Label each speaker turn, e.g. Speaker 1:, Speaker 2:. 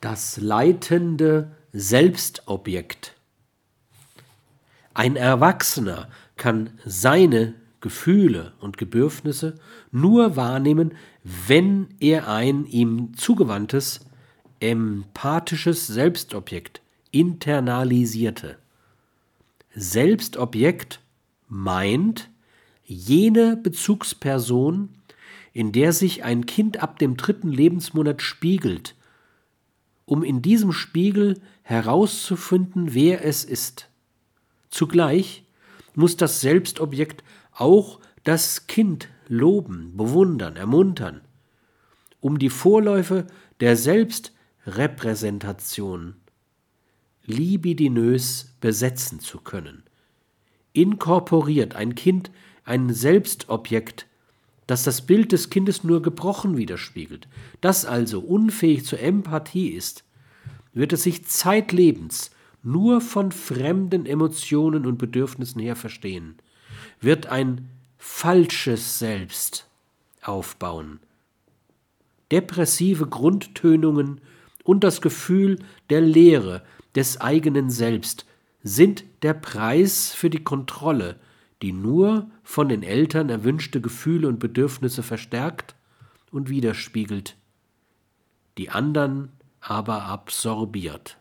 Speaker 1: Das leitende Selbstobjekt. Ein Erwachsener kann seine Gefühle und Bedürfnisse nur wahrnehmen, wenn er ein ihm zugewandtes, empathisches Selbstobjekt internalisierte. Selbstobjekt meint jene Bezugsperson, in der sich ein Kind ab dem dritten Lebensmonat spiegelt, um in diesem Spiegel herauszufinden, wer es ist. Zugleich muss das Selbstobjekt auch das Kind loben, bewundern, ermuntern, um die Vorläufe der Selbstrepräsentation libidinös besetzen zu können. Inkorporiert ein Kind ein Selbstobjekt, das das Bild des Kindes nur gebrochen widerspiegelt, das also unfähig zur Empathie ist, wird es sich zeitlebens nur von fremden Emotionen und Bedürfnissen her verstehen, wird ein falsches Selbst aufbauen. Depressive Grundtönungen und das Gefühl der Leere des eigenen Selbst sind der Preis für die Kontrolle, die nur von den Eltern erwünschte Gefühle und Bedürfnisse verstärkt und widerspiegelt, die anderen aber absorbiert.